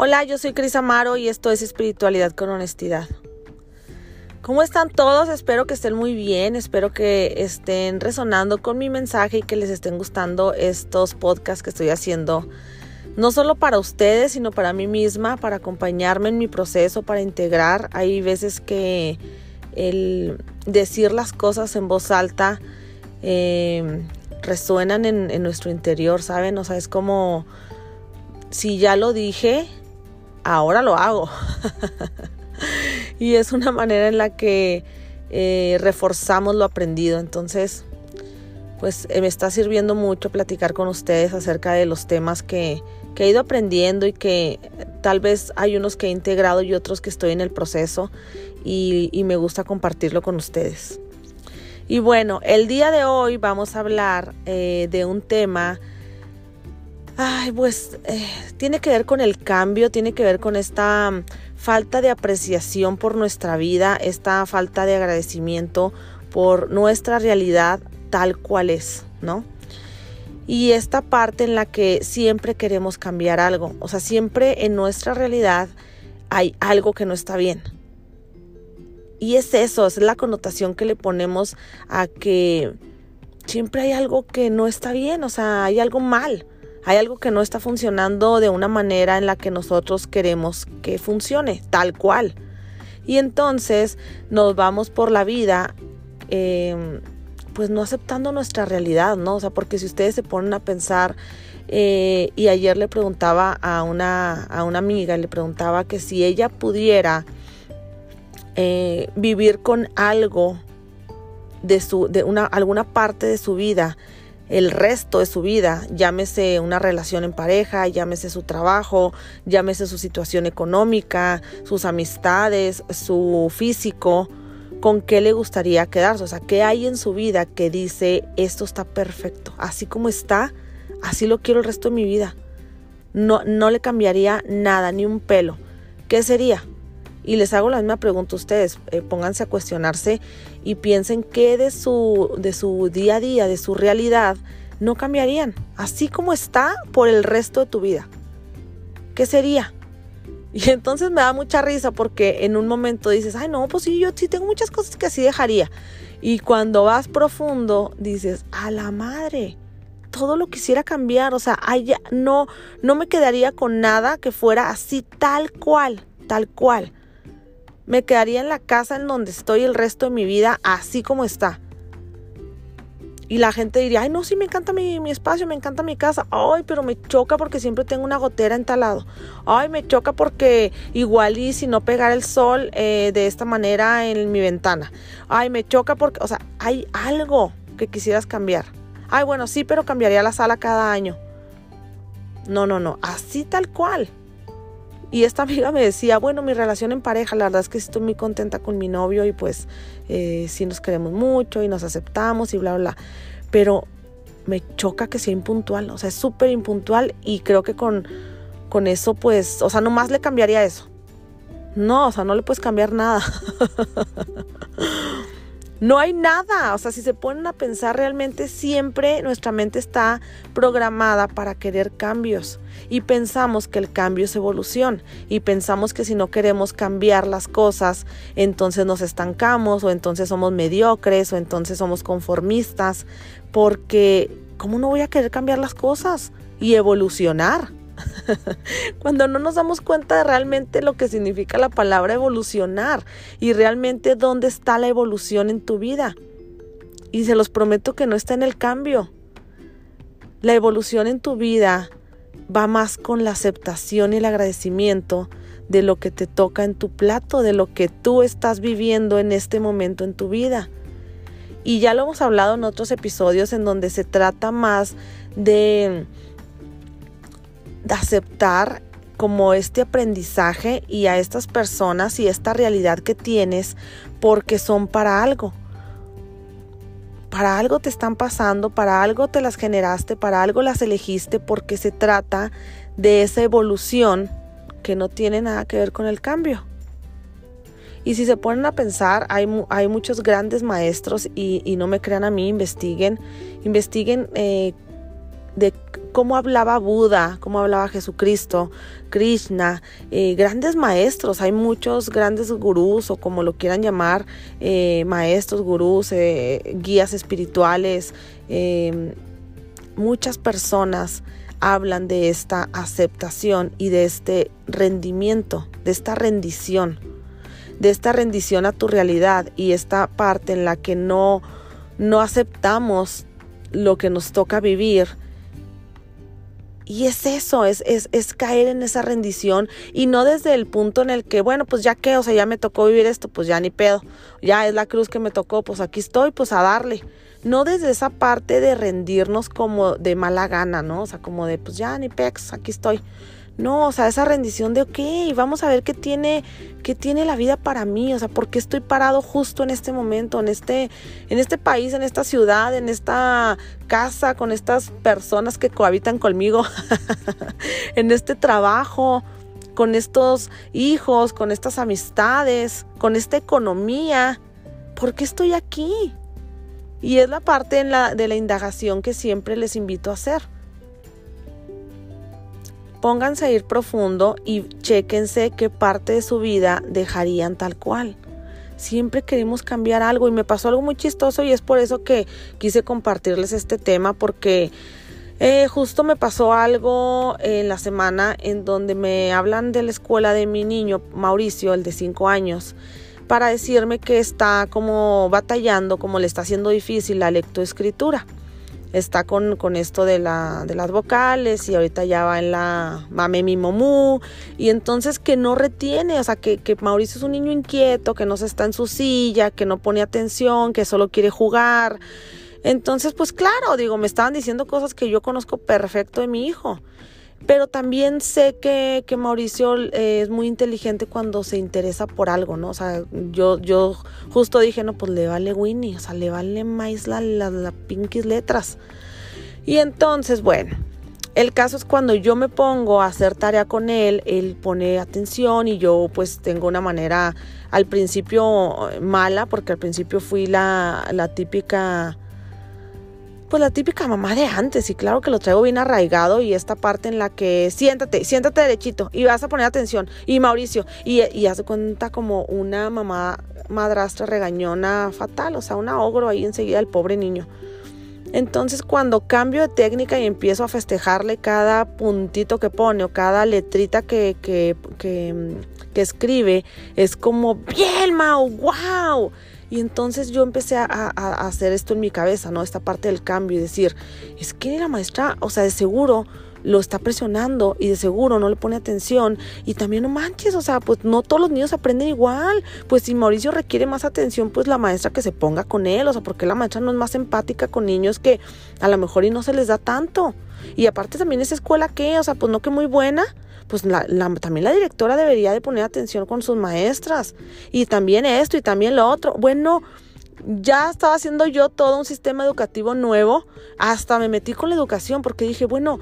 Hola, yo soy Cris Amaro y esto es Espiritualidad con Honestidad. ¿Cómo están todos? Espero que estén muy bien, espero que estén resonando con mi mensaje y que les estén gustando estos podcasts que estoy haciendo, no solo para ustedes, sino para mí misma, para acompañarme en mi proceso, para integrar. Hay veces que el decir las cosas en voz alta eh, resuenan en, en nuestro interior, ¿saben? O sea, es como si ya lo dije, ahora lo hago. y es una manera en la que eh, reforzamos lo aprendido. Entonces, pues eh, me está sirviendo mucho platicar con ustedes acerca de los temas que, que, he ido aprendiendo y que tal vez hay unos que he integrado y otros que estoy en el proceso y, me gusta compartirlo con ustedes. Y bueno, el día de hoy vamos a hablar eh, de un tema Ay, pues eh, tiene que ver con el cambio, tiene que ver con esta mm, falta de apreciación por nuestra vida, esta falta de agradecimiento por nuestra realidad tal cual es, ¿no? Y esta parte en la que siempre queremos cambiar algo, o sea, siempre en nuestra realidad hay algo que no está bien. Y es eso, es la connotación que le ponemos a que siempre hay algo que no está bien, o sea, hay algo mal hay algo que no está funcionando de una manera en la que nosotros queremos que funcione, tal cual. Y entonces nos vamos por la vida, em, pues no aceptando nuestra realidad, ¿no? O sea, porque si ustedes se ponen a pensar, eh, y ayer le preguntaba a una, a una amiga, le preguntaba que si ella pudiera eh, vivir con algo de su, de una, alguna parte de su vida, el resto de su vida, llámese una relación en pareja, llámese su trabajo, llámese su situación económica, sus amistades, su físico, con qué le gustaría quedarse, o sea, qué hay en su vida que dice, esto está perfecto, así como está, así lo quiero el resto de mi vida. No, no le cambiaría nada, ni un pelo. ¿Qué sería? Y les hago la misma pregunta a ustedes, eh, pónganse a cuestionarse y piensen qué de su, de su día a día, de su realidad, no cambiarían, así como está por el resto de tu vida. ¿Qué sería? Y entonces me da mucha risa porque en un momento dices, ay no, pues sí, yo sí tengo muchas cosas que así dejaría. Y cuando vas profundo, dices, a la madre, todo lo quisiera cambiar, o sea, no, no me quedaría con nada que fuera así tal cual, tal cual me quedaría en la casa en donde estoy el resto de mi vida así como está. Y la gente diría, ay, no, sí, me encanta mi, espacio, me encanta mi casa. Ay, pero me choca porque siempre tengo una gotera en. Ay, me choca porque igual y si no pegar el sol eh, de esta manera en mi ventana. Ay, me choca porque, o sea, hay algo que quisieras cambiar. Ay, bueno, sí, pero cambiaría la sala cada año. No, no, no, así tal cual. Y esta amiga me decía, bueno, mi relación en pareja, la verdad es que estoy muy contenta con mi novio y pues eh, sí nos queremos mucho y nos aceptamos y bla, bla, bla. Pero me choca que sea impuntual, o sea, es súper impuntual y creo que con, con eso pues, o sea, nomás le cambiaría eso. No, o sea, no le puedes cambiar nada. No hay nada, o sea, si se ponen a pensar realmente siempre nuestra mente está programada para querer cambios y pensamos que el cambio es evolución y pensamos que si no queremos cambiar las cosas, entonces nos estancamos o entonces somos mediocres o entonces somos conformistas, porque ¿cómo no voy a querer cambiar las cosas y evolucionar? Cuando no nos damos cuenta de realmente lo que significa la palabra evolucionar y realmente dónde está la evolución en tu vida. Y se los prometo que no está en el cambio. La evolución en tu vida va más con la aceptación y el agradecimiento de lo que te toca en tu plato, de lo que tú estás viviendo en este momento en tu vida. Y ya lo hemos hablado en otros episodios en donde se trata más de de aceptar como este aprendizaje y a estas personas y esta realidad que tienes porque son para algo. Para algo te están pasando, para algo te las generaste, para algo las elegiste porque se trata de esa evolución que no tiene nada que ver con el cambio. Y si se ponen a pensar, hay, hay muchos grandes maestros y, no me crean a mí, investiguen, investiguen eh, de cómo hablaba Buda, cómo hablaba Jesucristo, Krishna, eh, grandes maestros, hay muchos grandes gurús o como lo quieran llamar, eh, maestros, gurús, eh, guías espirituales, muchas personas hablan de esta aceptación y de este rendimiento, de esta rendición, de esta rendición a tu realidad y esta parte en la que no, no aceptamos lo que nos toca vivir. Y es eso, es, es, es, caer en esa rendición y no desde el punto en el que, bueno, pues ya que, o sea, ya me tocó vivir esto, pues ya ni pedo, ya es la cruz que me tocó, pues aquí estoy, pues a darle no desde esa parte de rendirnos como de mala gana, ¿no? O sea, como de, pues ya, ni pex, aquí estoy. No, o sea, esa rendición de, ok, vamos a ver qué tiene, qué tiene la vida para mí, o sea, por qué estoy parado justo en este momento, en este, en este país, en esta ciudad, en esta casa, con estas personas que cohabitan conmigo, en este trabajo, con estos hijos, con estas amistades, con esta economía. ¿Por qué estoy aquí? Y es la parte la, de la indagación que siempre les invito a hacer. Pónganse a ir profundo y chéquense qué parte de su vida dejarían tal cual. Siempre queremos cambiar algo y me pasó algo muy chistoso y es por eso que quise compartirles este tema porque eh, justo me pasó algo en la semana en donde me hablan de la escuela de mi niño Mauricio, el de 5 años para decirme que está como batallando, como le está haciendo difícil la lectoescritura. Está con, con esto de, la, de las vocales y ahorita ya va en la mame mi momú y entonces que no retiene, o sea, que, que Mauricio es un niño inquieto, que no se está en su silla, que no pone atención, que solo quiere jugar. Entonces, pues claro, digo, me estaban diciendo cosas que yo conozco perfecto de mi hijo. Pero también sé que, que Mauricio eh, es muy inteligente cuando se interesa por algo, ¿no? O sea, yo, yo justo dije, no, pues le vale Winnie, o sea, le vale más las la, la letras. Y entonces, bueno, el caso es cuando yo me pongo a hacer tarea con él, él pone atención y yo pues tengo una manera al principio mala, porque al principio fui la, la típica pues la típica mamá de antes y claro que lo traigo bien arraigado y esta parte en la que siéntate, siéntate derechito y vas a poner atención y Mauricio y, y hace cuenta como una mamá madrastra regañona fatal, o sea, una ogro ahí enseguida el pobre niño. Entonces cuando cambio de técnica y empiezo a festejarle cada puntito que pone o cada letrita que, que, que, que escribe, es como, bien, Mau, wow. Y entonces yo empecé a, hacer esto en mi cabeza, ¿no? Esta parte del cambio y decir, es que la maestra, o sea, de seguro lo está presionando y de seguro no le pone atención y también no manches, o sea, pues no todos los niños aprenden igual, pues si Mauricio requiere más atención, pues la maestra que se ponga con él, o sea, porque la maestra no es más empática con niños que a lo mejor y no se les da tanto. Y aparte también esa escuela que, o sea, pues no que muy buena, pues la, también la directora debería de poner atención con sus maestras. Y también esto y también lo otro. Bueno, ya estaba haciendo yo todo un sistema educativo nuevo. Hasta me metí con la educación porque dije, bueno,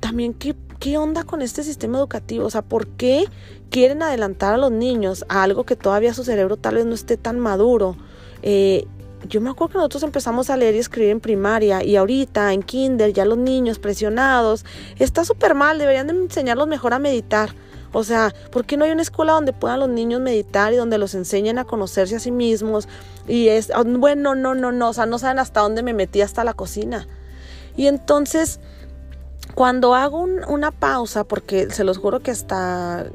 también qué, qué onda con este sistema educativo. O sea, ¿por qué quieren adelantar a los niños a algo que todavía su cerebro tal vez no esté tan maduro? Eh, yo me acuerdo que nosotros empezamos a leer y escribir en primaria y ahorita en kinder ya los niños presionados, está súper mal, deberían de enseñarlos mejor a meditar. O sea, ¿por qué no hay una escuela donde puedan los niños meditar y donde los enseñen a conocerse a sí mismos? Y es, ah, bueno, no, no, no, o sea, no saben hasta dónde me metí hasta la cocina. Y entonces, cuando hago una pausa, porque se los juro que hasta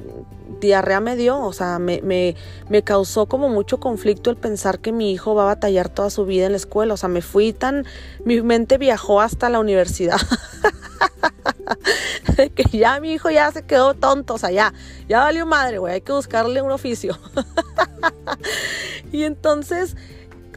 diarrea me dio, o sea, me, me, me, causó como mucho conflicto el pensar que mi hijo va a batallar toda su vida en la escuela, o sea, me fui tan, mi mente viajó hasta la universidad. que ya mi hijo ya se quedó tonto, o sea, ya, ya valió madre, güey, hay que buscarle un oficio. y entonces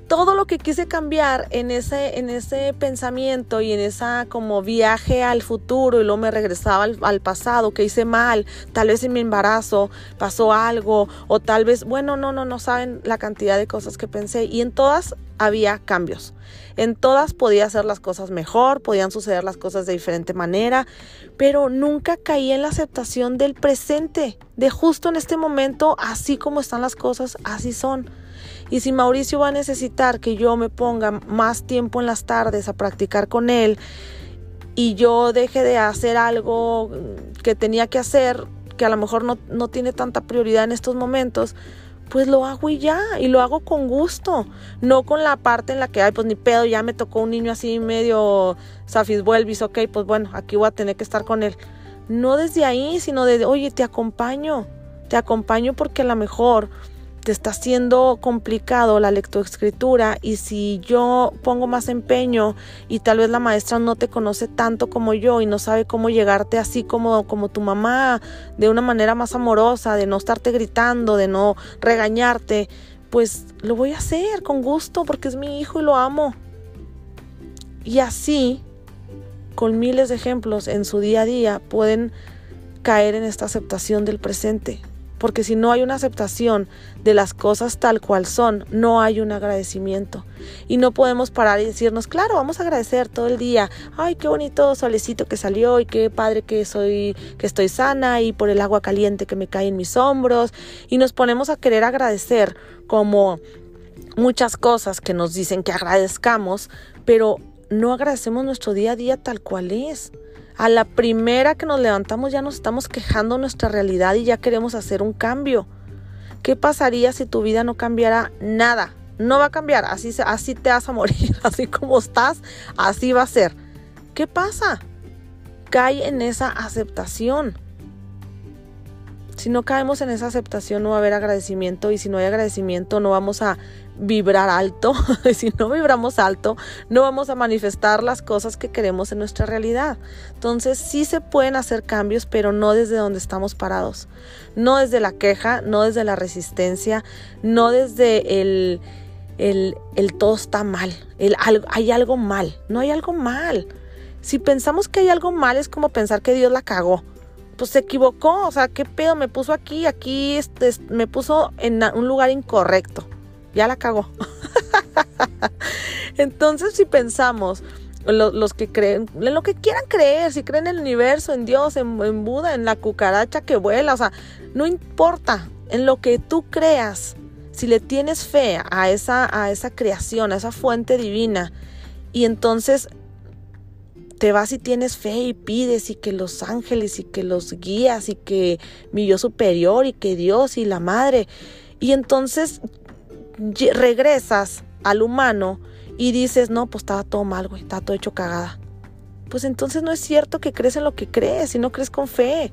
todo lo que quise cambiar en ese, en ese pensamiento y en esa como viaje al futuro y luego me regresaba al, pasado, que hice mal, tal vez en mi embarazo pasó algo o tal vez, bueno, no, no, no saben la cantidad de cosas que pensé y en todas había cambios. En todas podía hacer las cosas mejor, podían suceder las cosas de diferente manera, pero nunca caí en la aceptación del presente, de justo en este momento, así como están las cosas, así son. Y si Mauricio va a necesitar que yo me ponga más tiempo en las tardes a practicar con él y yo deje de hacer algo que tenía que hacer, que a lo mejor no, no tiene tanta prioridad en estos momentos, pues lo hago y ya, y lo hago con gusto, no con la parte en la que, ay, pues ni pedo, ya me tocó un niño así medio Safis Vuelvis, ok, pues bueno, aquí voy a tener que estar con él. No desde ahí, sino de, oye, te acompaño, te acompaño porque a lo mejor te está haciendo complicado la lectoescritura y si yo pongo más empeño y tal vez la maestra no te conoce tanto como yo y no sabe cómo llegarte así como, como tu mamá, de una manera más amorosa, de no estarte gritando, de no regañarte, pues lo voy a hacer con gusto porque es mi hijo y lo amo. Y así, con miles de ejemplos en su día a día, pueden caer en esta aceptación del presente porque si no hay una aceptación de las cosas tal cual son, no hay un agradecimiento. Y no podemos parar y decirnos, claro, vamos a agradecer todo el día. Ay, qué bonito solecito que salió y qué padre que soy, que estoy sana y por el agua caliente que me cae en mis hombros. Y nos ponemos a querer agradecer como muchas cosas que nos dicen que agradezcamos, pero no agradecemos nuestro día a día tal cual es. A la primera que nos levantamos ya nos estamos quejando nuestra realidad y ya queremos hacer un cambio. ¿Qué pasaría si tu vida no cambiara nada? No va a cambiar, así, así te vas a morir, así como estás, así va a ser. ¿Qué pasa? Cae en esa aceptación. Si no caemos en esa aceptación no va a haber agradecimiento y si no hay agradecimiento no vamos a vibrar alto. si no vibramos alto no vamos a manifestar las cosas que queremos en nuestra realidad. Entonces sí se pueden hacer cambios pero no desde donde estamos parados. No desde la queja, no desde la resistencia, no desde el, el, el todo está mal, el, hay algo mal, no hay algo mal. Si pensamos que hay algo mal es como pensar que Dios la cagó pues se equivocó, o sea, qué pedo, me puso aquí, aquí este, me puso en un lugar incorrecto, ya la cagó. Entonces, si pensamos, los, que creen, en lo que quieran creer, si creen en el universo, en Dios, en, en Buda, en la cucaracha que vuela, o sea, no importa, en lo que tú creas, si le tienes fe a esa, a esa creación, a esa fuente divina, y entonces te vas y tienes fe y pides y que los ángeles y que los guías y que mi yo superior y que Dios y la madre. Y entonces regresas al humano y dices, no, pues estaba todo mal, güey, está todo hecho cagada. Pues entonces no es cierto que crees en lo que crees y no crees con fe.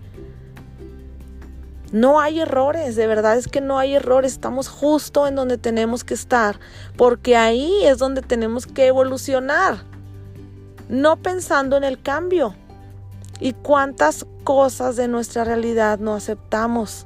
No hay errores, de verdad es que no hay errores, estamos justo en donde tenemos que estar, porque ahí es donde tenemos que evolucionar no pensando en el cambio. ¿Y cuántas cosas de nuestra realidad no aceptamos?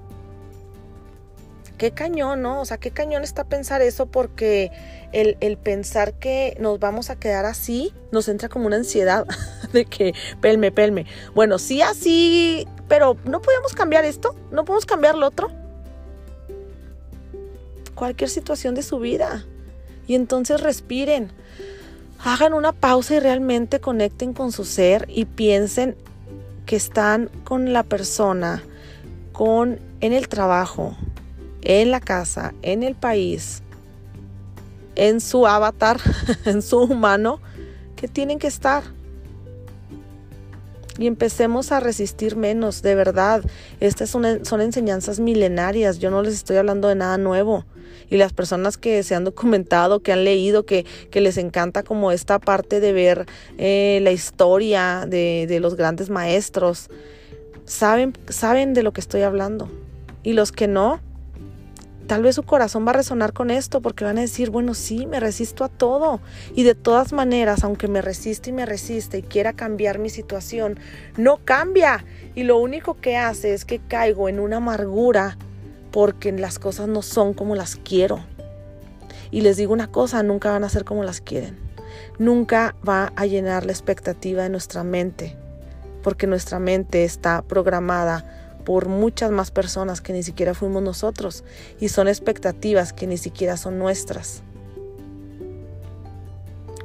Qué cañón, ¿no? O sea, qué cañón está pensar eso porque el, el, pensar que nos vamos a quedar así nos entra como una ansiedad de que pelme, pelme. Bueno, sí, así, pero no podemos cambiar esto, no podemos cambiar lo otro. Cualquier situación de su vida. Y entonces respiren hagan una pausa y realmente conecten con su ser y piensen que están con la persona, con en el trabajo, en la casa, en el país, en su avatar, en su humano, que tienen que estar. Y empecemos a resistir menos, de verdad. Estas son, enseñanzas milenarias, yo no les estoy hablando de nada nuevo y las personas que se han documentado, que han leído, que, que les encanta como esta parte de ver eh, la historia de, de los grandes maestros, saben, saben de lo que estoy hablando. Y los que no, tal vez su corazón va a resonar con esto porque van a decir, bueno, sí, me resisto a todo. Y de todas maneras, aunque me resiste y me resiste y quiera cambiar mi situación, no cambia. Y lo único que hace es que caigo en una amargura porque las cosas no son como las quiero. Y les digo una cosa, nunca van a ser como las quieren. Nunca va a llenar la expectativa de nuestra mente, porque nuestra mente está programada por muchas más personas que ni siquiera fuimos nosotros y son expectativas que ni siquiera son nuestras.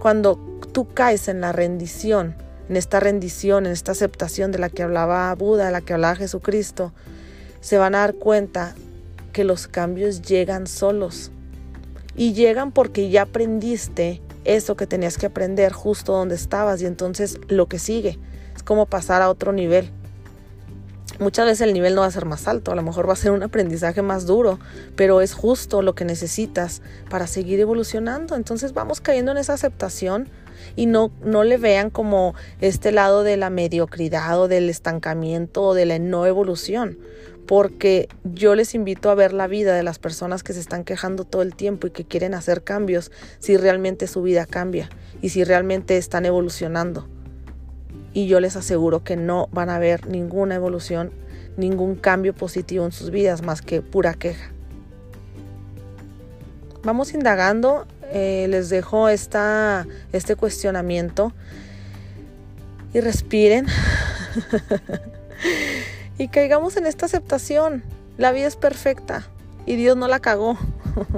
Cuando tú caes en la rendición, en esta rendición, en esta aceptación de la que hablaba Buda, de la que hablaba Jesucristo, se van a dar cuenta que los cambios llegan solos. Y llegan porque ya aprendiste eso que tenías que aprender justo donde estabas y entonces lo que sigue es como pasar a otro nivel. Muchas veces el nivel no va a ser más alto, a lo mejor va a ser un aprendizaje más duro, pero es justo lo que necesitas para seguir evolucionando. Entonces vamos cayendo en esa aceptación y no, no le vean como este lado de la mediocridad o del estancamiento o de la no evolución, porque yo les invito a ver la vida de las personas que se están quejando todo el tiempo y que quieren hacer cambios si realmente su vida cambia y si realmente están evolucionando. Y yo les aseguro que no van a ver ninguna evolución, ningún cambio positivo en sus vidas más que pura queja. Vamos indagando eh, les dejo esta, este cuestionamiento y respiren y caigamos en esta aceptación. La vida es perfecta y Dios no la cagó,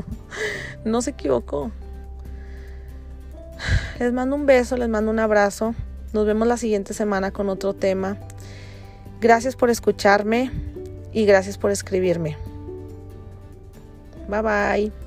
no se equivocó. Les mando un beso, les mando un abrazo. Nos vemos la siguiente semana con otro tema. Gracias por escucharme y gracias por escribirme. Bye bye.